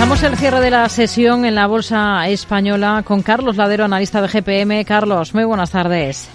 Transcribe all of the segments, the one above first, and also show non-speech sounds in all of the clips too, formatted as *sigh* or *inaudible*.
Analizamos el cierre de la sesión en la Bolsa Española con Carlos Ladero, analista de GPM. Carlos, muy buenas tardes.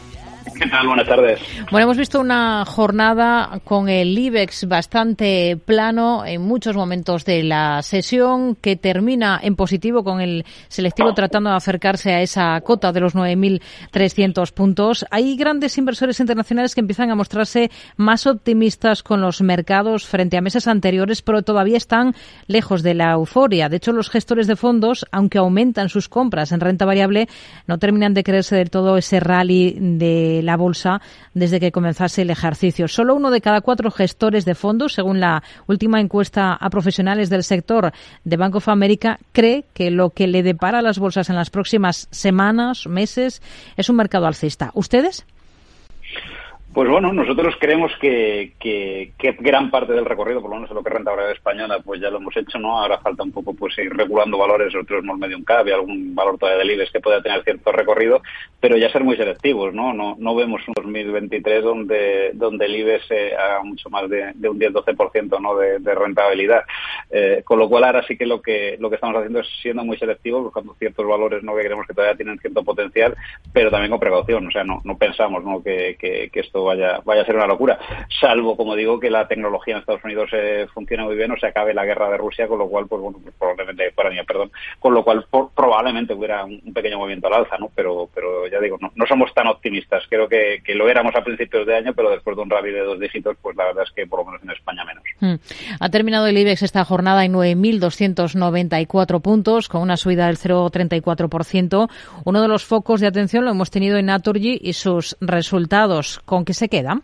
Buenas tardes. Bueno, hemos visto una jornada con el IBEX bastante plano en muchos momentos de la sesión, que termina en positivo con el selectivo tratando de acercarse a esa cota de los 9.300 puntos. Hay grandes inversores internacionales que empiezan a mostrarse más optimistas con los mercados frente a meses anteriores, pero todavía están lejos de la euforia. De hecho, los gestores de fondos, aunque aumentan sus compras en renta variable, no terminan de creerse del todo ese rally de la bolsa desde que comenzase el ejercicio. Solo uno de cada cuatro gestores de fondos, según la última encuesta a profesionales del sector de Bank of America, cree que lo que le depara a las bolsas en las próximas semanas, meses, es un mercado alcista. ¿Ustedes? Pues bueno, nosotros creemos que, que, gran parte del recorrido, por lo menos en lo que renta ahora española, pues ya lo hemos hecho, ¿no? Ahora falta un poco pues ir regulando valores, nosotros hemos medio un CAB y algún valor todavía del IBEX que pueda tener cierto recorrido, pero ya ser muy selectivos, ¿no? No, no vemos un 2023 donde, donde el IBEX haga mucho más de, un 10-12% ¿no? De, de, rentabilidad. Eh, con lo cual ahora sí que lo que lo que estamos haciendo es siendo muy selectivos, buscando ciertos valores ¿no? que creemos que todavía tienen cierto potencial, pero también con precaución. O sea, no, no pensamos ¿no? Que, que, esto vaya, vaya a ser una locura. Salvo, como digo, que la tecnología en Estados Unidos eh, funcione muy bien o se acabe la guerra de Rusia, con lo cual, pues bueno, pues probablemente, perdón, con lo cual probablemente hubiera un, pequeño movimiento al alza, ¿no? Pero, pero ya digo, no, no somos tan optimistas. Creo que, lo éramos a principios de año, pero después de un rally de dos dígitos, pues la verdad es que por lo menos en España menos. Hmm. Ha terminado el IBEX esta jornada en 9.294 puntos, con una subida del 0,34%. Uno de los focos de atención lo hemos tenido en Naturgy y sus resultados. ¿Con qué se queda?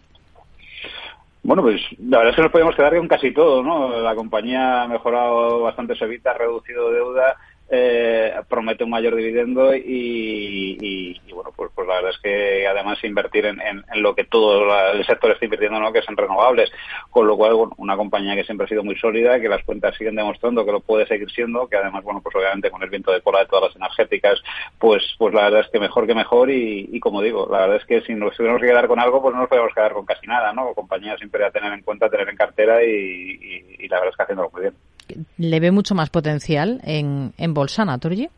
Bueno, pues la verdad es que nos podemos quedar con casi todo, ¿no? La compañía ha mejorado bastante su evita, ha reducido deuda, eh, promete un mayor dividendo y, bueno, pues, pues, la verdad es que además invertir en, lo que todo el sector está invirtiendo, ¿no? que es en renovables, con lo cual, bueno, una compañía que siempre ha sido muy sólida, que las cuentas siguen demostrando que lo puede seguir siendo, que además, bueno, pues obviamente con el viento de cola de todas las energéticas, pues, pues la verdad es que mejor que mejor y, como digo, la verdad es que si nos tuviéramos que quedar con algo, pues no nos podemos quedar con casi nada, ¿no? Compañía siempre a tener en cuenta, tener en cartera y, la verdad es que haciéndolo muy bien le ve mucho más potencial en, en bolsa, Naturgy?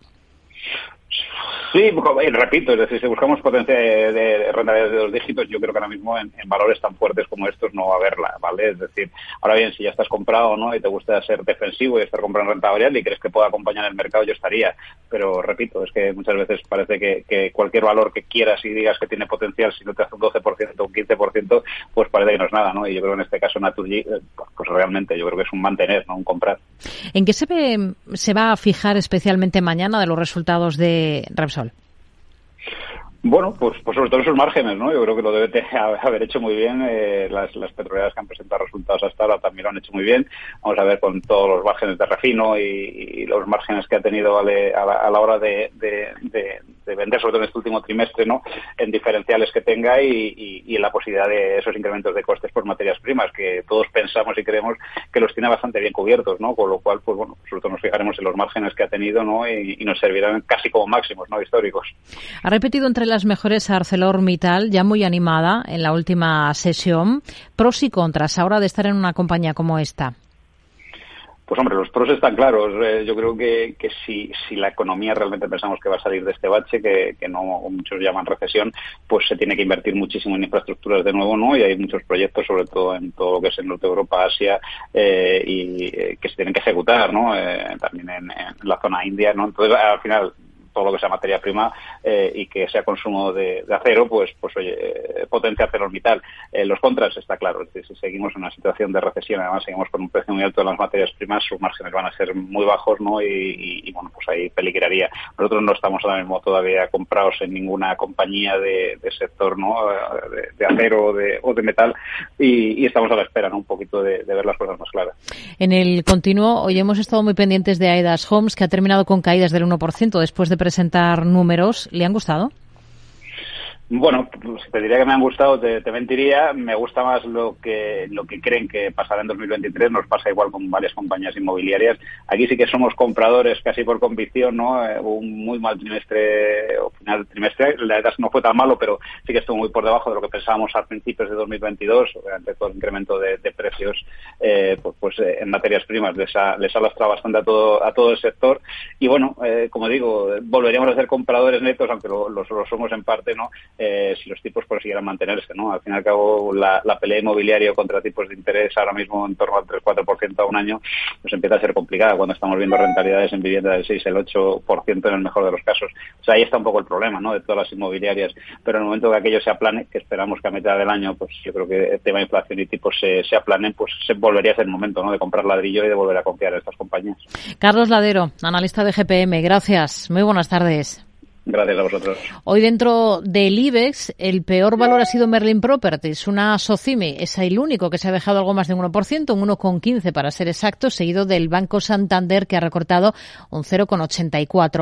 Sí, repito, es decir, si buscamos potencia de, rentabilidad de dos dígitos, yo creo que ahora mismo en, valores tan fuertes como estos no va a haberla, ¿vale? Es decir, ahora bien, si ya estás comprado, ¿no? Y te gusta ser defensivo y estar comprando renta variable y crees que pueda acompañar el mercado, yo estaría. Pero repito, es que muchas veces parece que, cualquier valor que quieras y digas que tiene potencial, si no te hace un 12% o un 15%, pues parece que no es nada, ¿no? Y yo creo que en este caso Naturgy, eh, pues realmente yo creo que es un mantener, no un comprar. ¿En qué se, ve, se va a fijar especialmente mañana de los resultados de Repsol? Bueno, pues, pues sobre todo esos márgenes, ¿no? Yo creo que lo debe *laughs* haber hecho muy bien. Eh, las, las petroleras que han presentado resultados hasta ahora también lo han hecho muy bien. Vamos a ver con todos los márgenes de refino y, los márgenes que ha tenido a, la, hora de, vender, sobre todo en este último trimestre, ¿no? En diferenciales que tenga y, en la posibilidad de esos incrementos de costes por materias primas, que todos pensamos y creemos que los tiene bastante bien cubiertos, ¿no? Con lo cual, pues bueno, sobre todo nos fijaremos en los márgenes que ha tenido, ¿no? Y, nos servirán casi como máximos, ¿no? Históricos. Ha repetido entre las mejores a ArcelorMittal, ya muy animada en la última sesión. Pros y contras ahora de estar en una compañía como esta. Pues hombre, los pros están claros. Eh, yo creo que, si, si, la economía realmente pensamos que va a salir de este bache, que, no muchos llaman recesión, pues se tiene que invertir muchísimo en infraestructuras de nuevo, ¿no? Y hay muchos proyectos, sobre todo en todo lo que es en Norte Europa, Asia, eh, y eh, que se tienen que ejecutar, ¿no? también en, en, la zona india, ¿no? Entonces, al final, todo lo que sea materia prima eh, y que sea consumo de, acero, pues, pues oye, eh, potencia ArcelorMittal. Eh, los contras está claro, si seguimos en una situación de recesión, además seguimos con un precio muy alto de las materias primas, sus márgenes van a ser muy bajos, ¿no? Y, bueno, pues ahí peligraría. Nosotros no estamos ahora mismo todavía comprados en ninguna compañía de, sector, ¿no? De, acero o de, o de metal y, estamos a la espera, ¿no? Un poquito de, ver las cosas más claras. En el continuo, hoy hemos estado muy pendientes de Aidas Homes, que ha terminado con caídas del 1% después de presentar números. ¿Le han gustado? Bueno, pues te diría que me han gustado, te, mentiría. Me gusta más lo que lo que creen que pasará en 2023. Nos pasa igual con varias compañías inmobiliarias. Aquí sí que somos compradores casi por convicción, ¿no? Eh, un muy mal trimestre o final del trimestre. La verdad no fue tan malo, pero sí que estuvo muy por debajo de lo que pensábamos a principios de 2022. Obviamente todo el incremento de, precios, eh, pues, pues pues en materias primas les ha, les ha lastrado bastante a todo, a todo el sector. Y bueno, como digo, volveríamos a ser compradores netos, aunque lo, lo, somos en parte, ¿no? Si los tipos consiguieran mantenerse, ¿no? Al fin y al cabo, la, la pelea inmobiliaria contra tipos de interés ahora mismo en torno al 3-4% a un año, pues empieza a ser complicada cuando estamos viendo rentabilidades en vivienda del 6, el 8% en el mejor de los casos. O sea, ahí está un poco el problema, ¿no? De todas las inmobiliarias. Pero en el momento que aquello se aplane, que esperamos que a mitad del año, pues yo creo que el tema de inflación y tipos se, se aplanen, pues se volvería a ser el momento, ¿no? De comprar ladrillo y de volver a confiar en estas compañías. Carlos Ladero, analista de GPM. Gracias. Muy buenas tardes. Gracias a vosotros. Hoy dentro del IBEX, el peor valor ha sido Merlin Properties, una SOCIMI, es el único que se ha dejado algo más de un 1%, un 1,15 para ser exacto, seguido del Banco Santander que ha recortado un 0,84.